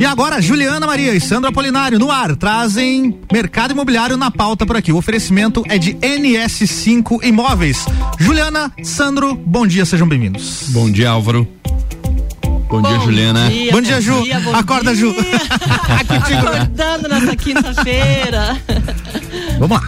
E agora, Juliana Maria e Sandra Polinário no ar trazem mercado imobiliário na pauta por aqui. O oferecimento é de NS5 Imóveis. Juliana, Sandro, bom dia, sejam bem-vindos. Bom dia, Álvaro. Bom, bom dia, Juliana. Dia, bom dia, Ju. Dia, bom Acorda, dia. Ju. Acordando nessa quinta-feira. Vamos lá.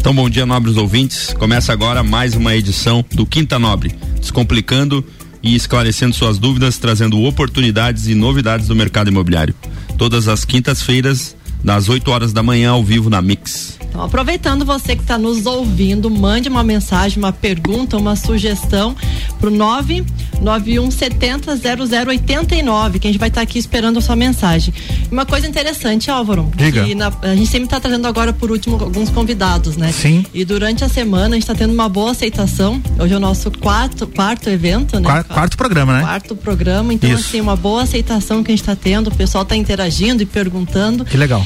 Então, bom dia, nobres ouvintes. Começa agora mais uma edição do Quinta Nobre, descomplicando e esclarecendo suas dúvidas, trazendo oportunidades e novidades do mercado imobiliário. Todas as quintas-feiras, das 8 horas da manhã, ao vivo na Mix. Então, aproveitando você que está nos ouvindo, mande uma mensagem, uma pergunta, uma sugestão pro 99170 0089, que a gente vai estar tá aqui esperando a sua mensagem. Uma coisa interessante, Álvaro, Diga. Na, a gente sempre está trazendo agora por último alguns convidados, né? Sim. E durante a semana a gente está tendo uma boa aceitação. Hoje é o nosso quarto, quarto evento, né? Quarto, quarto programa, né? Quarto programa, então Isso. assim, uma boa aceitação que a gente está tendo, o pessoal está interagindo e perguntando. Que legal.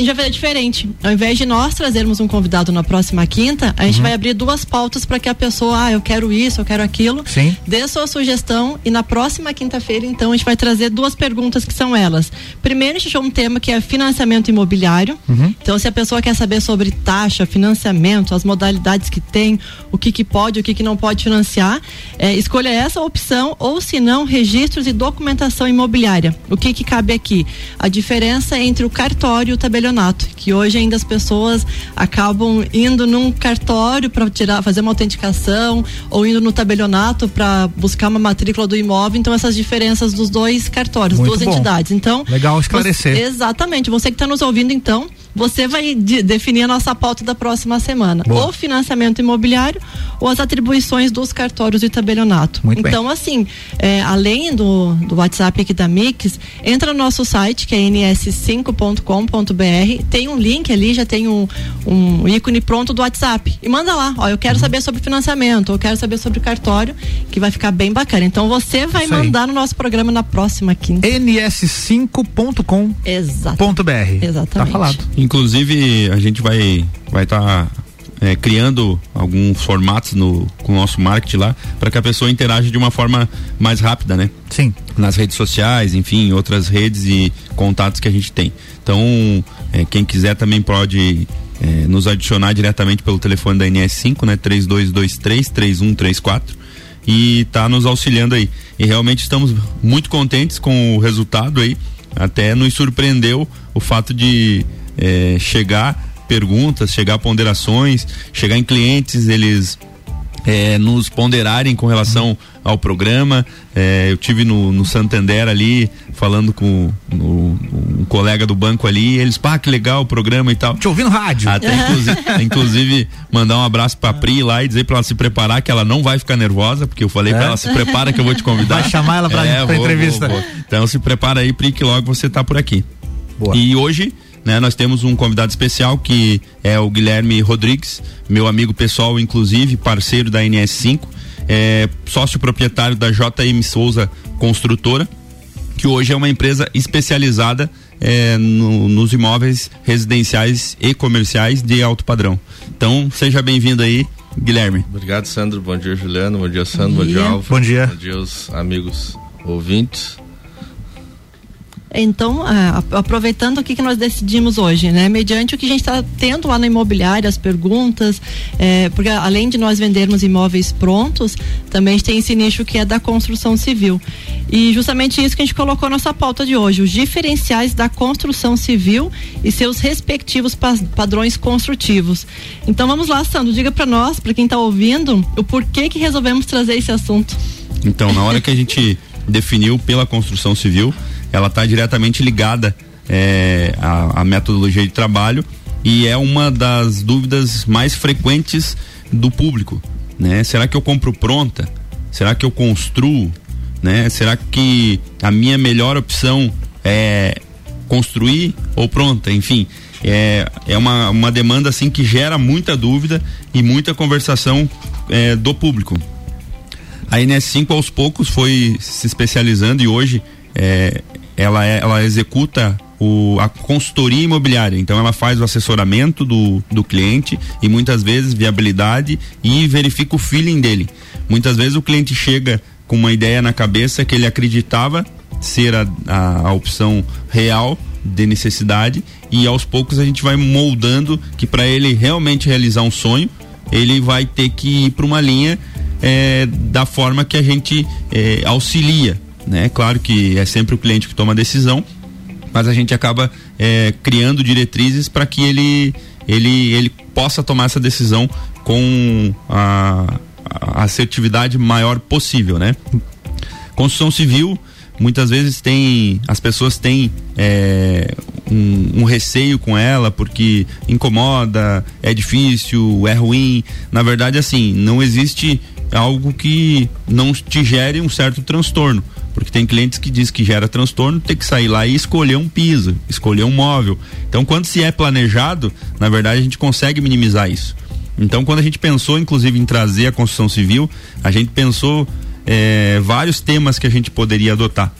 E já vai ser diferente. Ao invés de nós trazermos um convidado na próxima quinta, a gente uhum. vai abrir duas pautas para que a pessoa, ah, eu quero isso, eu quero aquilo. Sim. Dê sua sugestão e na próxima quinta-feira, então, a gente vai trazer duas perguntas que são elas. Primeiro, a gente achou um tema que é financiamento imobiliário. Uhum. Então, se a pessoa quer saber sobre taxa, financiamento, as modalidades que tem, o que, que pode, o que, que não pode financiar, é, escolha essa opção ou, se não, registros e documentação imobiliária. O que, que cabe aqui? A diferença entre o cartório e o tabelionato, que hoje ainda as pessoas acabam indo num cartório para tirar, fazer uma autenticação ou indo no tabelionato para buscar uma matrícula do imóvel. Então, essas diferenças dos dois cartórios, Muito duas bom. entidades. Então, legal esclarecer. Você, exatamente. Você que está nos ouvindo, então, você vai de, definir a nossa pauta da próxima semana. Boa. Ou financiamento imobiliário ou as atribuições dos cartórios de tabelionato. Muito então, bem. assim, é, além do, do WhatsApp aqui da Mix, entra no nosso site, que é ns5.com.br, tem um link ali, já tem um, um ícone pronto do WhatsApp. E manda lá, ó, eu quero uhum. saber sobre financiamento, eu quero saber sobre cartório, que vai ficar bem bacana. Então você vai mandar no nosso programa na próxima quinta. ns5.com.br. Exatamente. Tá falado. Inclusive, a gente vai vai estar tá, é, criando alguns formatos no, com o nosso marketing lá para que a pessoa interaja de uma forma mais rápida, né? Sim. Nas redes sociais, enfim, outras redes e contatos que a gente tem. Então, é, quem quiser também pode é, nos adicionar diretamente pelo telefone da NS5, né? 3223 3134 e tá nos auxiliando aí. E realmente estamos muito contentes com o resultado aí. Até nos surpreendeu o fato de é, chegar perguntas, chegar ponderações, chegar em clientes, eles é, nos ponderarem com relação ao programa. É, eu tive no, no Santander ali, falando com no, um colega do banco ali, eles, pá, que legal o programa e tal. Te ouvindo rádio. Até inclusive, inclusive mandar um abraço pra Pri lá e dizer pra ela se preparar, que ela não vai ficar nervosa, porque eu falei é? pra ela, se prepara que eu vou te convidar. Vai chamar ela pra, é, pra vou, entrevista. Vou, vou. Então se prepara aí, Pri, que logo você tá por aqui. Boa. E hoje né? Nós temos um convidado especial que é o Guilherme Rodrigues, meu amigo pessoal, inclusive, parceiro da NS5, é sócio proprietário da JM Souza Construtora, que hoje é uma empresa especializada é, no, nos imóveis residenciais e comerciais de alto padrão. Então, seja bem-vindo aí, Guilherme. Obrigado, Sandro. Bom dia, Juliano. Bom dia, Sandro. Bom dia, Alvo. Bom dia. Bom dia aos amigos ouvintes. Então, aproveitando o que, que nós decidimos hoje, né? Mediante o que a gente está tendo lá na imobiliária, as perguntas, é, porque além de nós vendermos imóveis prontos, também a gente tem esse nicho que é da construção civil. E justamente isso que a gente colocou na nossa pauta de hoje, os diferenciais da construção civil e seus respectivos padrões construtivos. Então vamos lá, Sandro, diga para nós, para quem está ouvindo, o porquê que resolvemos trazer esse assunto. Então, na hora que a gente definiu pela construção civil, ela está diretamente ligada é, à, à metodologia de trabalho e é uma das dúvidas mais frequentes do público, né? Será que eu compro pronta? Será que eu construo? Né? Será que a minha melhor opção é construir ou pronta? Enfim, é, é uma, uma demanda assim que gera muita dúvida e muita conversação é, do público. A NS5 aos poucos foi se especializando e hoje é, ela, é, ela executa o, a consultoria imobiliária. Então ela faz o assessoramento do, do cliente e muitas vezes viabilidade e verifica o feeling dele. Muitas vezes o cliente chega com uma ideia na cabeça que ele acreditava ser a, a, a opção real de necessidade e aos poucos a gente vai moldando que para ele realmente realizar um sonho ele vai ter que ir para uma linha é, da forma que a gente é, auxilia né claro que é sempre o cliente que toma a decisão mas a gente acaba é, criando diretrizes para que ele ele ele possa tomar essa decisão com a, a assertividade maior possível né construção civil muitas vezes tem as pessoas têm é, um, um, receio com ela porque incomoda, é difícil, é ruim. Na verdade, assim, não existe algo que não te gere um certo transtorno. Porque tem clientes que diz que gera transtorno, tem que sair lá e escolher um piso, escolher um móvel. Então, quando se é planejado, na verdade a gente consegue minimizar isso. Então, quando a gente pensou, inclusive, em trazer a construção civil, a gente pensou é, vários temas que a gente poderia adotar.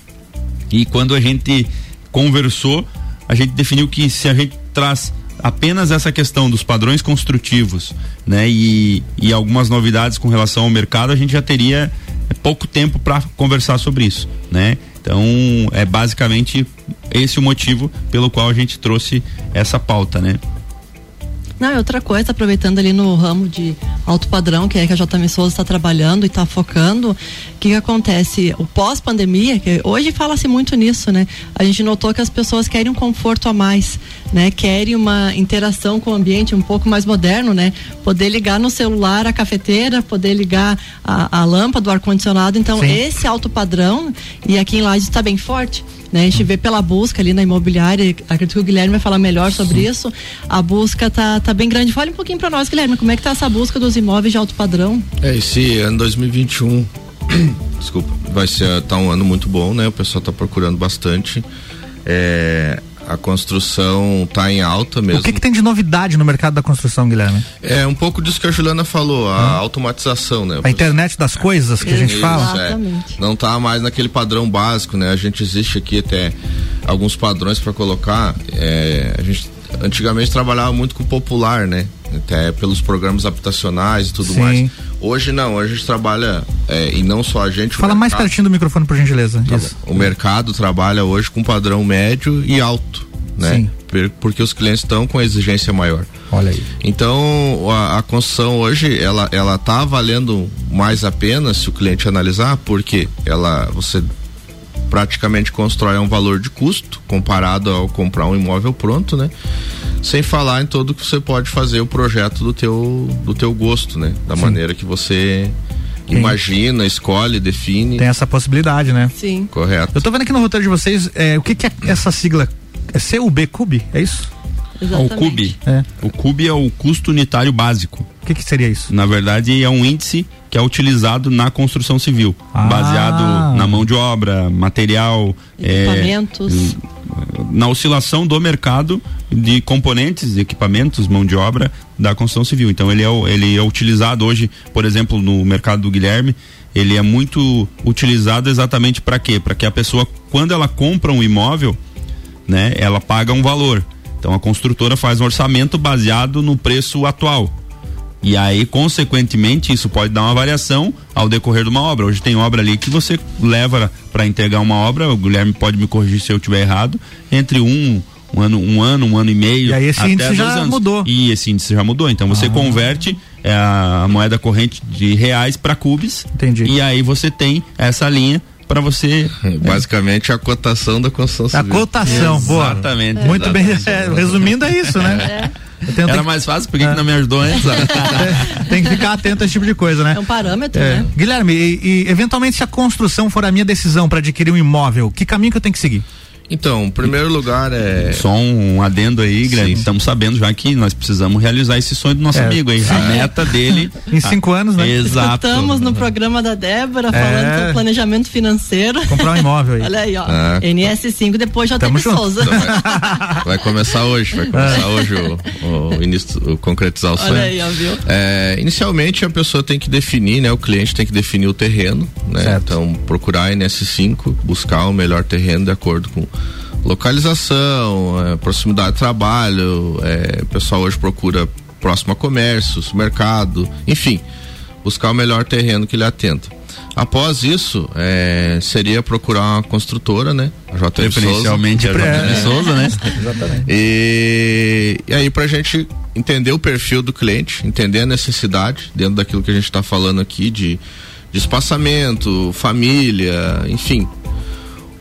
E quando a gente conversou, a gente definiu que se a gente traz apenas essa questão dos padrões construtivos, né, e, e algumas novidades com relação ao mercado, a gente já teria pouco tempo para conversar sobre isso, né? Então, é basicamente esse o motivo pelo qual a gente trouxe essa pauta, né? Não, outra coisa, aproveitando ali no ramo de alto padrão, que é que a JM Souza está trabalhando e está focando, o que, que, acontece? O pós-pandemia, que hoje fala-se muito nisso, né? A gente notou que as pessoas querem um conforto a mais, né? Querem uma interação com o ambiente um pouco mais moderno, né? Poder ligar no celular a cafeteira, poder ligar a, a lâmpada do ar-condicionado. Então, Sim. esse alto padrão, e aqui em Lages está bem forte, né? A gente vê pela busca ali na imobiliária, acredito que o Guilherme vai falar melhor sobre isso. A busca tá, tá bem grande. Fale um pouquinho para nós, Guilherme, como é que tá essa busca dos imóveis de alto padrão? É, esse ano 2021, desculpa, vai ser tá um ano muito bom, né? O pessoal tá procurando bastante. É, a construção está em alta mesmo. O que, que, tem de novidade no mercado da construção, Guilherme? É um pouco disso que a Juliana falou, a hum. automatização, né? A internet das coisas que a gente fala. É. Não está mais naquele padrão básico, né? A gente existe aqui até alguns padrões para colocar. É, a gente antigamente trabalhava muito com o popular, né? Até pelos programas habitacionais e tudo Sim. mais. Hoje não, hoje a gente trabalha, é, e não só a gente. Fala mais pertinho do microfone, por gentileza. Tá o mercado trabalha hoje com padrão médio e alto, né? Sim. Porque os clientes estão com exigência maior. Olha aí. Então, a, a, construção hoje, ela, ela tá valendo mais a pena se o cliente analisar, porque ela, você praticamente constrói um valor de custo comparado ao comprar um imóvel pronto, né? Sem falar em todo que você pode fazer o projeto do teu do teu gosto, né? Da Sim. maneira que você Sim. imagina, escolhe, define. Tem essa possibilidade, né? Sim. Correto. Eu tô vendo aqui no roteiro de vocês, é, o que que é essa sigla? É CUB, CUB, é isso? Exatamente. O CUB. É. O CUB é o custo unitário básico. O que, que seria isso? Na verdade, é um índice que é utilizado na construção civil, ah. baseado na mão de obra, material, é, equipamentos. É, na oscilação do mercado de componentes, equipamentos, mão de obra da construção civil. Então ele é, ele é utilizado hoje, por exemplo, no mercado do Guilherme, ele é muito utilizado exatamente para quê? Para que a pessoa, quando ela compra um imóvel, né, ela paga um valor. Então a construtora faz um orçamento baseado no preço atual. E aí, consequentemente, isso pode dar uma variação ao decorrer de uma obra. Hoje tem obra ali que você leva para entregar uma obra, o Guilherme pode me corrigir se eu estiver errado, entre um, um ano, um ano, um ano e meio. E aí esse até índice já anos. mudou. E esse índice já mudou. Então você ah. converte é, a moeda corrente de reais para cubes. Entendi. E aí você tem essa linha para você. Basicamente é. a cotação da construção civil. A cotação, boa. Exatamente. Muito exatamente. bem. É, resumindo, é isso, né? É. Era que... mais fácil, por que, é. que não me ajudou antes? tem que ficar atento a esse tipo de coisa, né? É um parâmetro, é. né? Guilherme, e, e, eventualmente se a construção for a minha decisão para adquirir um imóvel, que caminho que eu tenho que seguir? Então, em primeiro lugar é. Só um adendo aí, Guilherme. Estamos sabendo já que nós precisamos realizar esse sonho do nosso é. amigo aí. A meta dele. em cinco anos, né? Exato. Estamos no programa da Débora é. falando sobre planejamento financeiro. Comprar um imóvel aí. Olha aí, ó. É. NS5, depois já tem Souza. Vai, começar hoje, vai começar é. hoje o, o, início, o concretizar o sonho. Olha aí, ó, viu? É, inicialmente a pessoa tem que definir, né? O cliente tem que definir o terreno, né? Certo. Então procurar a NS5, buscar o melhor terreno de acordo com localização, é, proximidade de trabalho, é, o pessoal hoje procura próximo a comércio, mercado, enfim, buscar o melhor terreno que lhe atenda. Após isso, é, seria procurar uma construtora, né? A JM Preferencialmente Souza. a JM Souza, né? Exatamente. E, e aí pra gente entender o perfil do cliente, entender a necessidade dentro daquilo que a gente está falando aqui de, de espaçamento, família, enfim.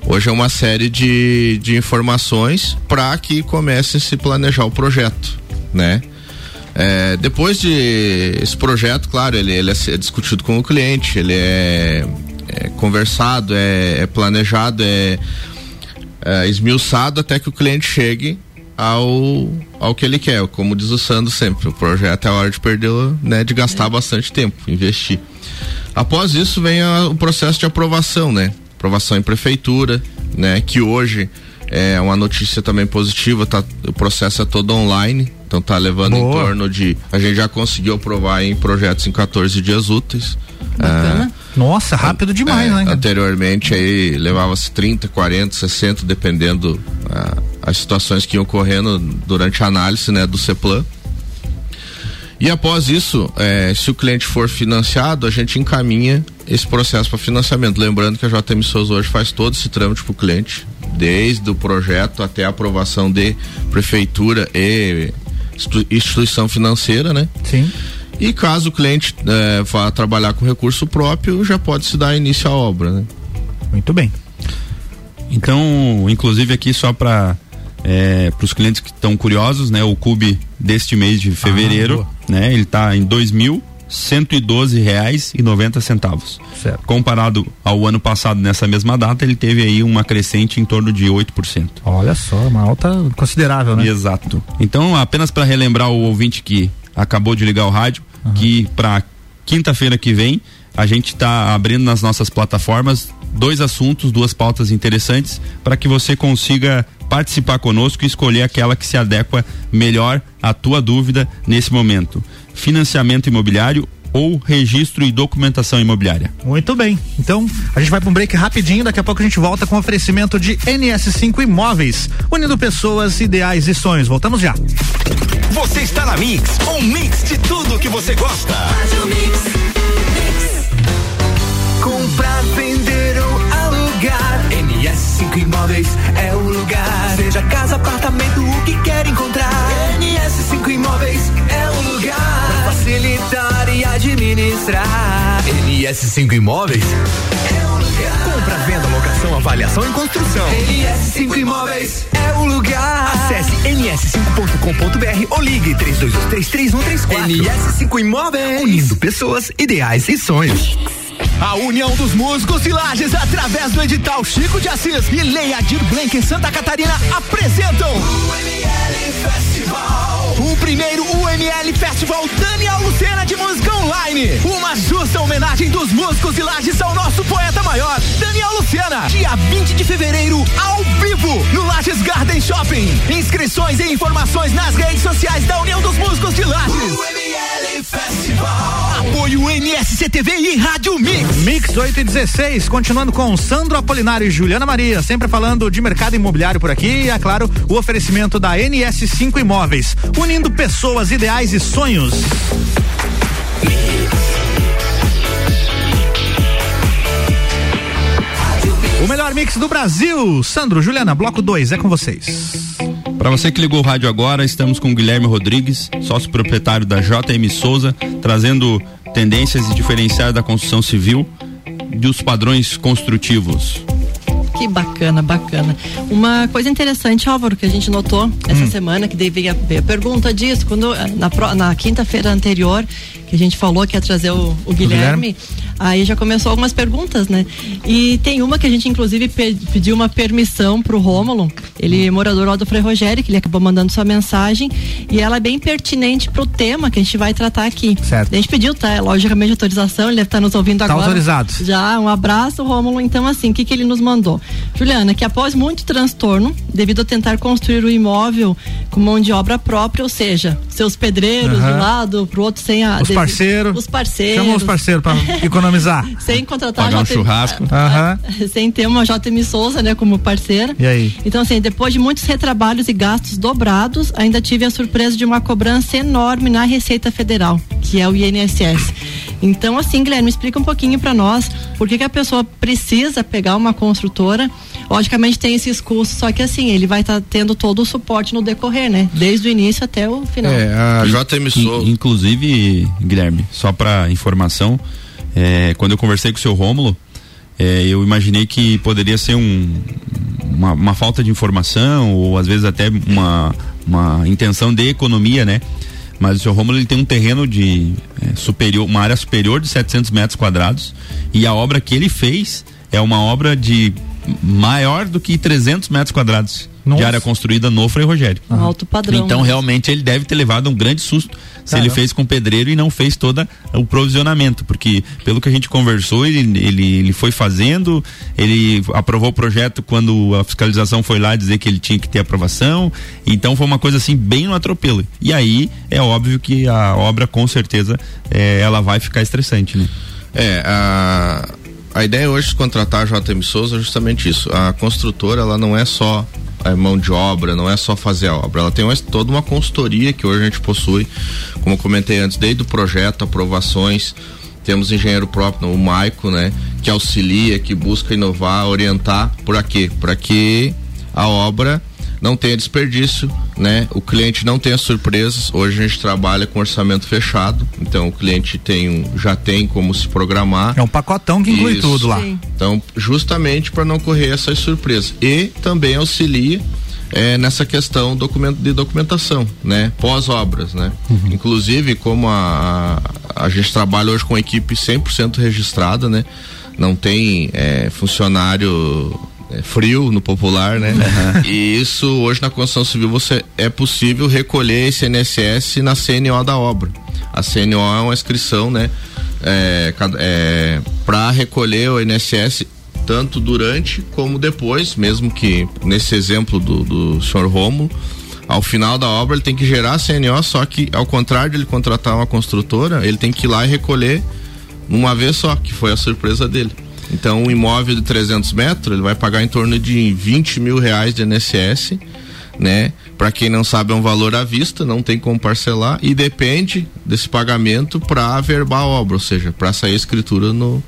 Hoje é uma série de, de informações para que comece a se planejar o projeto, né? É, depois de esse projeto, claro, ele, ele é discutido com o cliente, ele é, é conversado, é, é planejado, é, é, esmiuçado até que o cliente chegue ao, ao que ele quer. Como diz o Sandro sempre, o projeto é a hora de perder, né, de gastar bastante tempo, investir. Após isso vem a, o processo de aprovação, né? Aprovação em prefeitura, né? Que hoje é uma notícia também positiva, tá, o processo é todo online, então tá levando Boa. em torno de. A gente já conseguiu aprovar em projetos em 14 dias úteis. Bacana. É, Nossa, rápido demais, é, né? Anteriormente aí levava-se 30, 40, 60, dependendo uh, as situações que iam ocorrendo durante a análise né, do CEPLAN. E após isso, é, se o cliente for financiado, a gente encaminha esse processo para financiamento. Lembrando que a JM Souza hoje faz todo esse trâmite para o cliente, desde o projeto até a aprovação de prefeitura e instituição financeira, né? Sim. E caso o cliente é, vá trabalhar com recurso próprio, já pode se dar início à obra, né? Muito bem. Então, inclusive aqui só para é, para os clientes que estão curiosos, né? O Cube deste mês de fevereiro, ah, né? Ele está em dois mil cento e doze reais e noventa centavos. Certo. Comparado ao ano passado nessa mesma data, ele teve aí uma crescente em torno de 8%. Olha só, uma alta considerável, né? Exato. Então, apenas para relembrar o ouvinte que acabou de ligar o rádio, uhum. que para quinta-feira que vem a gente está abrindo nas nossas plataformas dois assuntos, duas pautas interessantes para que você consiga participar conosco e escolher aquela que se adequa melhor à tua dúvida nesse momento. Financiamento imobiliário ou registro e documentação imobiliária. Muito bem. Então, a gente vai para um break rapidinho, daqui a pouco a gente volta com oferecimento de NS5 Imóveis, unindo pessoas, ideais e sonhos. Voltamos já. Você está na Mix, um mix de tudo que você gosta. Comprar, vender ou alugar. NS5 Imóveis é o lugar. Seja casa, apartamento, o que quer encontrar. NS5 Imóveis é o lugar. Pra facilitar e administrar. NS5 Imóveis é o lugar. Compra, venda, locação, avaliação e construção. NS5 Imóveis é o lugar. Acesse ns5.com.br ou ligue 32233134. NS5 Imóveis. Unindo pessoas, ideais e sonhos. A União dos Músicos e Lages, através do edital Chico de Assis e Leia Dir Blank em Santa Catarina, apresentam o ML Festival. O primeiro UML Festival Daniel Lucena de Música Online. Uma justa homenagem dos músicos e Lages ao nosso poeta maior, Daniel Lucena. Dia 20 de fevereiro, ao vivo, no Lages Garden Shopping. Inscrições e informações nas redes sociais da União dos Músicos de Lages. Festival. Apoio NSCTV e Rádio Mix. Mix 8 e 16, continuando com Sandro Apolinário e Juliana Maria, sempre falando de mercado imobiliário por aqui e, é claro, o oferecimento da NS5 Imóveis, unindo pessoas, ideais e sonhos. O melhor mix do Brasil. Sandro, Juliana, bloco 2, é com vocês. Para você que ligou o rádio agora, estamos com o Guilherme Rodrigues, sócio proprietário da JM Souza, trazendo tendências e diferenciais da construção civil e os padrões construtivos. Que bacana, bacana. Uma coisa interessante, Álvaro, que a gente notou essa hum. semana, que veio a, a pergunta disso, quando na, na quinta-feira anterior, que a gente falou que ia trazer o, o Guilherme, Guilherme, aí já começou algumas perguntas, né? E tem uma que a gente inclusive pediu uma permissão pro Rômulo, ele é morador lá do Frei Rogério, que ele acabou mandando sua mensagem, e ela é bem pertinente pro tema que a gente vai tratar aqui. Certo. A gente pediu, tá? Logicamente, autorização, ele deve estar tá nos ouvindo tá agora. autorizado. Já, um abraço, Rômulo. Então, assim, o que que ele nos mandou? Juliana, que após muito transtorno, devido a tentar construir o imóvel com mão de obra própria, ou seja, seus pedreiros uhum. de um lado, pro outro sem a os parceiros. Os parceiros. Chama os parceiros para economizar. sem contratar Pagar um churrasco. Uhum. Sem ter uma JM Souza, né, como parceira. E aí? Então, assim, depois de muitos retrabalhos e gastos dobrados, ainda tive a surpresa de uma cobrança enorme na Receita Federal, que é o INSS. Então, assim, Guilherme, explica um pouquinho para nós por que, que a pessoa precisa pegar uma construtora. Logicamente tem esses custos, só que assim, ele vai estar tá tendo todo o suporte no decorrer, né? Desde o início até o final. É, a JM Souza. Inclusive, Guilherme, só para informação, é, quando eu conversei com o seu Rômulo, é, eu imaginei que poderia ser um, uma, uma, falta de informação ou às vezes até uma, uma intenção de economia, né? Mas o seu Romulo ele tem um terreno de é, superior, uma área superior de 700 metros quadrados e a obra que ele fez é uma obra de maior do que 300 metros quadrados. Nossa. de área construída no Frei Rogério. Um alto padrão. Então, né? realmente, ele deve ter levado um grande susto se ele fez com pedreiro e não fez todo o provisionamento, porque pelo que a gente conversou, ele, ele, ele foi fazendo, ele aprovou o projeto quando a fiscalização foi lá dizer que ele tinha que ter aprovação, então foi uma coisa assim bem no atropelo. E aí é óbvio que a obra com certeza é, ela vai ficar estressante, né? É, a, a ideia hoje de contratar a JM Souza é justamente isso. A construtora, ela não é só a mão de obra, não é só fazer a obra. Ela tem uma, toda uma consultoria que hoje a gente possui, como eu comentei antes, desde o projeto, aprovações. Temos engenheiro próprio, o Maico, né, que auxilia, que busca inovar, orientar. Por quê? Para que a obra não tenha desperdício, né? O cliente não tenha surpresas. Hoje a gente trabalha com orçamento fechado, então o cliente tem um, já tem como se programar. É um pacotão que inclui Isso. tudo lá. Sim. Então, justamente para não correr essas surpresas. E também auxilia é, nessa questão documento, de documentação, né? Pós-obras, né? Uhum. Inclusive, como a, a, a, gente trabalha hoje com equipe 100% registrada, né? Não tem é, funcionário é, frio no popular, né? Uhum. E isso hoje na construção civil você é possível recolher esse INSS na CNO da obra. A CNO é uma inscrição, né? É, é, para recolher o INSS tanto durante como depois, mesmo que nesse exemplo do, do senhor Romulo, ao final da obra ele tem que gerar a CNO, só que ao contrário de ele contratar uma construtora, ele tem que ir lá e recolher uma vez só, que foi a surpresa dele. Então, um imóvel de 300 metros, ele vai pagar em torno de 20 mil reais de INSS, né? Para quem não sabe, é um valor à vista, não tem como parcelar e depende desse pagamento para averbar a obra, ou seja, para sair a escritura no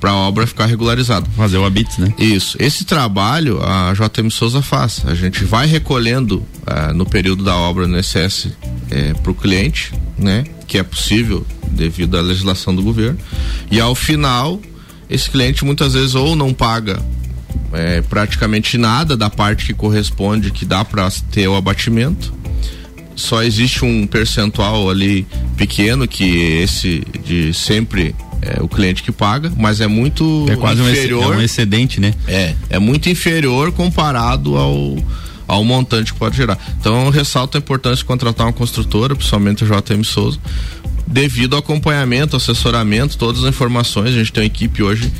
para a obra ficar regularizada. Fazer o habite, né? Isso. Esse trabalho a JM Souza faz. A gente vai recolhendo uh, no período da obra no INSS eh, para o cliente, né? Que é possível devido à legislação do governo. E ao final esse cliente muitas vezes ou não paga é, praticamente nada da parte que corresponde, que dá para ter o abatimento. Só existe um percentual ali pequeno que esse de sempre é o cliente que paga, mas é muito é quase inferior. Um, é excedente, né? É, é muito inferior comparado ao ao montante que pode gerar. Então eu ressalto a importância de contratar uma construtora, principalmente o JM Souza, devido ao acompanhamento, assessoramento, todas as informações. A gente tem uma equipe hoje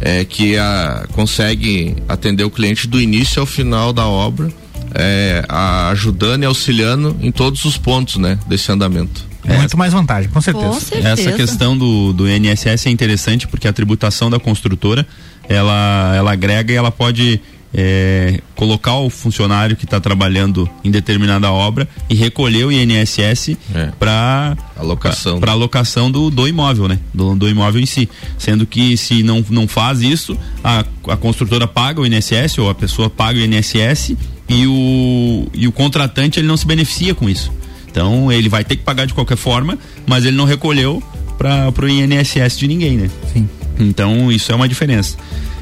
é, que a, consegue atender o cliente do início ao final da obra, é, a, ajudando e auxiliando em todos os pontos né, desse andamento. É. Muito mais vantagem, com certeza. com certeza. Essa questão do, do INSS é interessante porque a tributação da construtora ela, ela agrega e ela pode é, colocar o funcionário que está trabalhando em determinada obra e recolher o INSS é. para alocação para alocação do, do imóvel, né? Do, do imóvel em si, sendo que se não, não faz isso, a, a construtora paga o INSS ou a pessoa paga o INSS e o, e o contratante ele não se beneficia com isso. Então ele vai ter que pagar de qualquer forma, mas ele não recolheu para o INSS de ninguém, né? Sim. Então isso é uma diferença.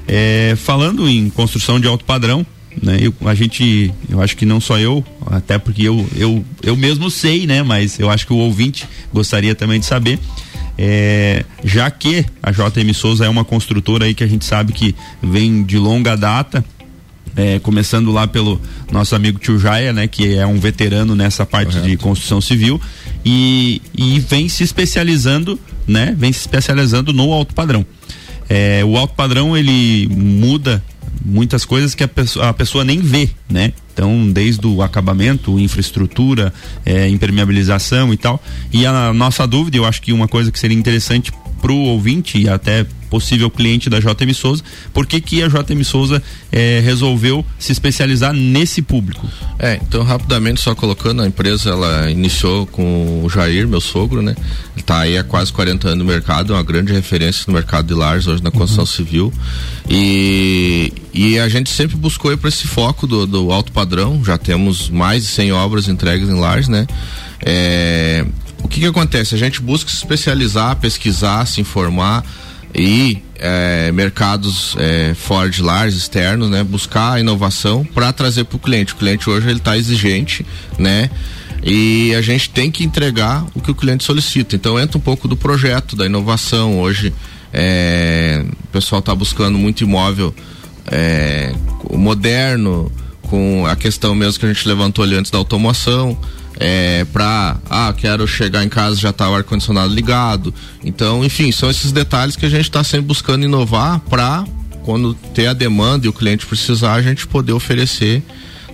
É, falando em construção de alto padrão, né? Eu, a gente, eu acho que não só eu, até porque eu, eu, eu mesmo sei, né? Mas eu acho que o ouvinte gostaria também de saber. É, já que a JM Souza é uma construtora aí que a gente sabe que vem de longa data, é, começando lá pelo nosso amigo Tio Jaia, né, que é um veterano nessa parte Correto. de construção civil e, e vem se especializando, né, vem se especializando no alto padrão. É, o alto padrão ele muda muitas coisas que a pessoa, a pessoa nem vê, né? Então, desde o acabamento, infraestrutura, é, impermeabilização e tal. E a nossa dúvida, eu acho que uma coisa que seria interessante para o ouvinte e até possível cliente da JM Souza, por que que a JM Souza eh, resolveu se especializar nesse público? É, então rapidamente só colocando, a empresa ela iniciou com o Jair, meu sogro, né? Ele tá aí há quase 40 anos no mercado, é uma grande referência no mercado de lares hoje na construção uhum. civil. E, e a gente sempre buscou ir para esse foco do, do alto padrão, já temos mais de 100 obras entregues em lares, né? É, o que que acontece? A gente busca se especializar, pesquisar, se informar e é, mercados é, fora de lares externos, né? Buscar inovação para trazer para o cliente. O cliente hoje ele está exigente, né? E a gente tem que entregar o que o cliente solicita. Então entra um pouco do projeto, da inovação. Hoje é, o pessoal está buscando muito imóvel é, moderno, com a questão mesmo que a gente levantou ali antes da automação é, para ah, quero chegar em casa já tá o ar condicionado ligado. Então, enfim, são esses detalhes que a gente está sempre buscando inovar para quando ter a demanda e o cliente precisar, a gente poder oferecer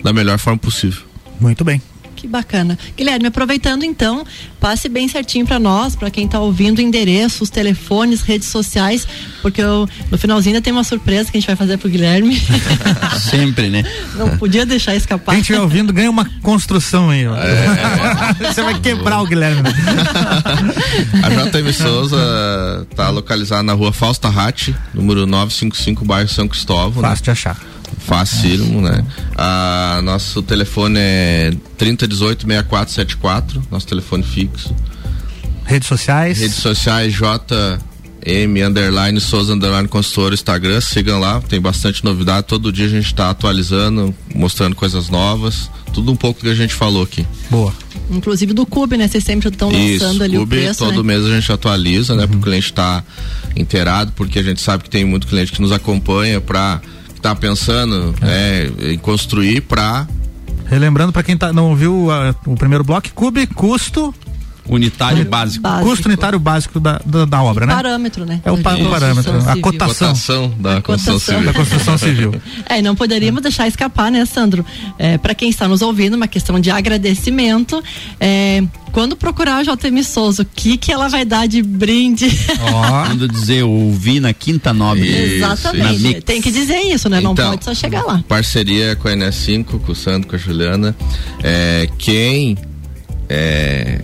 da melhor forma possível. Muito bem. Que bacana. Guilherme, aproveitando então, passe bem certinho para nós, para quem está ouvindo, endereços, telefones, redes sociais, porque eu, no finalzinho ainda tem uma surpresa que a gente vai fazer pro Guilherme. Sempre, né? Não podia deixar escapar. Quem estiver ouvindo ganha uma construção aí, ó. É. Você vai quebrar o Guilherme. Né? a JM Souza está localizada na rua Fausta Ratti, número 955, bairro São Cristóvão. Fácil né? de achar. Facílimo, né? Ah, nosso telefone é 3018 6474, nosso telefone fixo. Redes sociais? Redes sociais JM underline Souza underline consultor Instagram, sigam lá, tem bastante novidade, todo dia a gente está atualizando, mostrando coisas novas, tudo um pouco que a gente falou aqui. Boa. Inclusive do Cube, né? Vocês sempre estão lançando ali Cube, o preço, todo né? mês a gente atualiza, né? Uhum. Para o cliente estar tá inteirado, porque a gente sabe que tem muito cliente que nos acompanha para está pensando é. É, em construir para Relembrando para quem tá, não viu uh, o primeiro bloco, Cube, custo unitário básico. básico. Custo unitário básico da, da, da obra, né? Parâmetro, né? É o, pa, o parâmetro, a cotação. cotação da construção civil. Da construção civil. é, e não poderíamos deixar escapar, né, Sandro? É, para quem está nos ouvindo, uma questão de agradecimento. É, quando procurar a JM Souza, o que que ela vai dar de brinde? Oh. dizer, ouvi na Quinta Nobre. Isso, Exatamente. Tem que dizer isso, né? Então, não pode só chegar lá. Parceria com a NS5, com o Sandro, com a Juliana. É, quem é,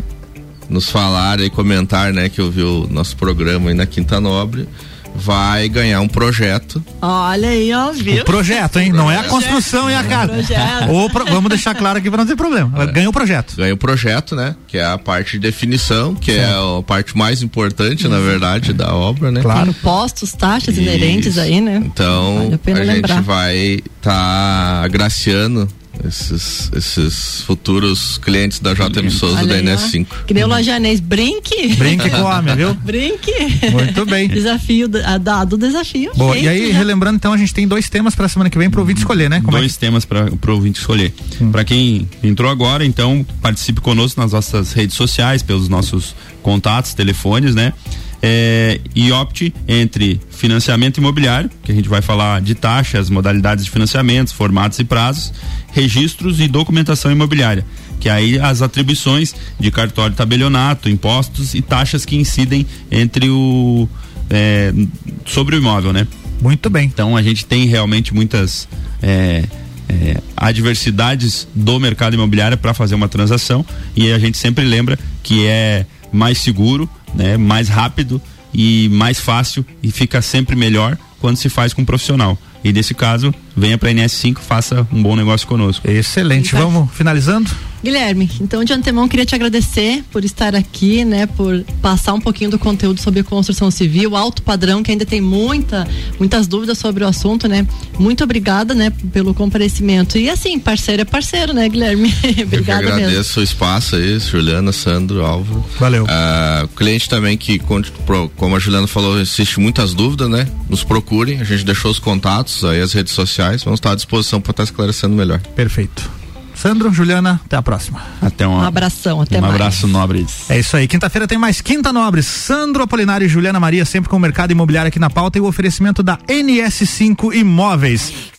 nos falar e comentar, né, que ouviu o nosso programa aí na Quinta Nobre, vai ganhar um projeto. Olha aí, ó, viu? O projeto, hein? Não é a construção e a casa. Ou pro, vamos deixar claro aqui para não ter problema. É. Ganha o projeto. Ganha o projeto, né? Que é a parte de definição, que Sim. é a parte mais importante, na verdade, da obra, né? Claro. Postos, taxas Isso. inerentes aí, né? Então, vale a, a gente vai estar tá agraciando esses, esses futuros clientes da JM Souza da NS5. Que nem o Lojanês, brinque. Brinque com homem, viu? brinque. Muito bem. Desafio, dado o desafio. Boa, e aí, já. relembrando, então, a gente tem dois temas para semana que vem para o ouvinte escolher, né? Como é dois é? temas para o ouvinte escolher. Hum. Para quem entrou agora, então, participe conosco nas nossas redes sociais, pelos nossos contatos, telefones, né? É, e opte entre financiamento imobiliário, que a gente vai falar de taxas, modalidades de financiamentos, formatos e prazos, registros e documentação imobiliária, que aí as atribuições de cartório tabelionato, impostos e taxas que incidem entre o é, sobre o imóvel, né? Muito bem. Então a gente tem realmente muitas é, é, adversidades do mercado imobiliário para fazer uma transação e a gente sempre lembra que é mais seguro, né, mais rápido e mais fácil e fica sempre melhor quando se faz com um profissional. E nesse caso, venha para a NS5, faça um bom negócio conosco. Excelente. Vamos finalizando? Guilherme, então de antemão queria te agradecer por estar aqui, né, por passar um pouquinho do conteúdo sobre construção civil, alto padrão, que ainda tem muita, muitas dúvidas sobre o assunto, né? Muito obrigada, né, pelo comparecimento. E assim, parceiro é parceiro, né, Guilherme? Obrigada Eu agradeço mesmo. o espaço aí, Juliana, Sandro, Álvaro. Valeu. Uh, cliente também que, como a Juliana falou, existe muitas dúvidas, né? Nos procurem, a gente deixou os contatos aí, as redes sociais, vamos estar à disposição para estar esclarecendo melhor. Perfeito. Sandro, Juliana, até a próxima. Até um, um abração, até um mais. Um abraço, Nobres. É isso aí. Quinta-feira tem mais Quinta Nobres. Sandro Apolinário e Juliana Maria, sempre com o mercado imobiliário aqui na pauta e o oferecimento da NS5 Imóveis.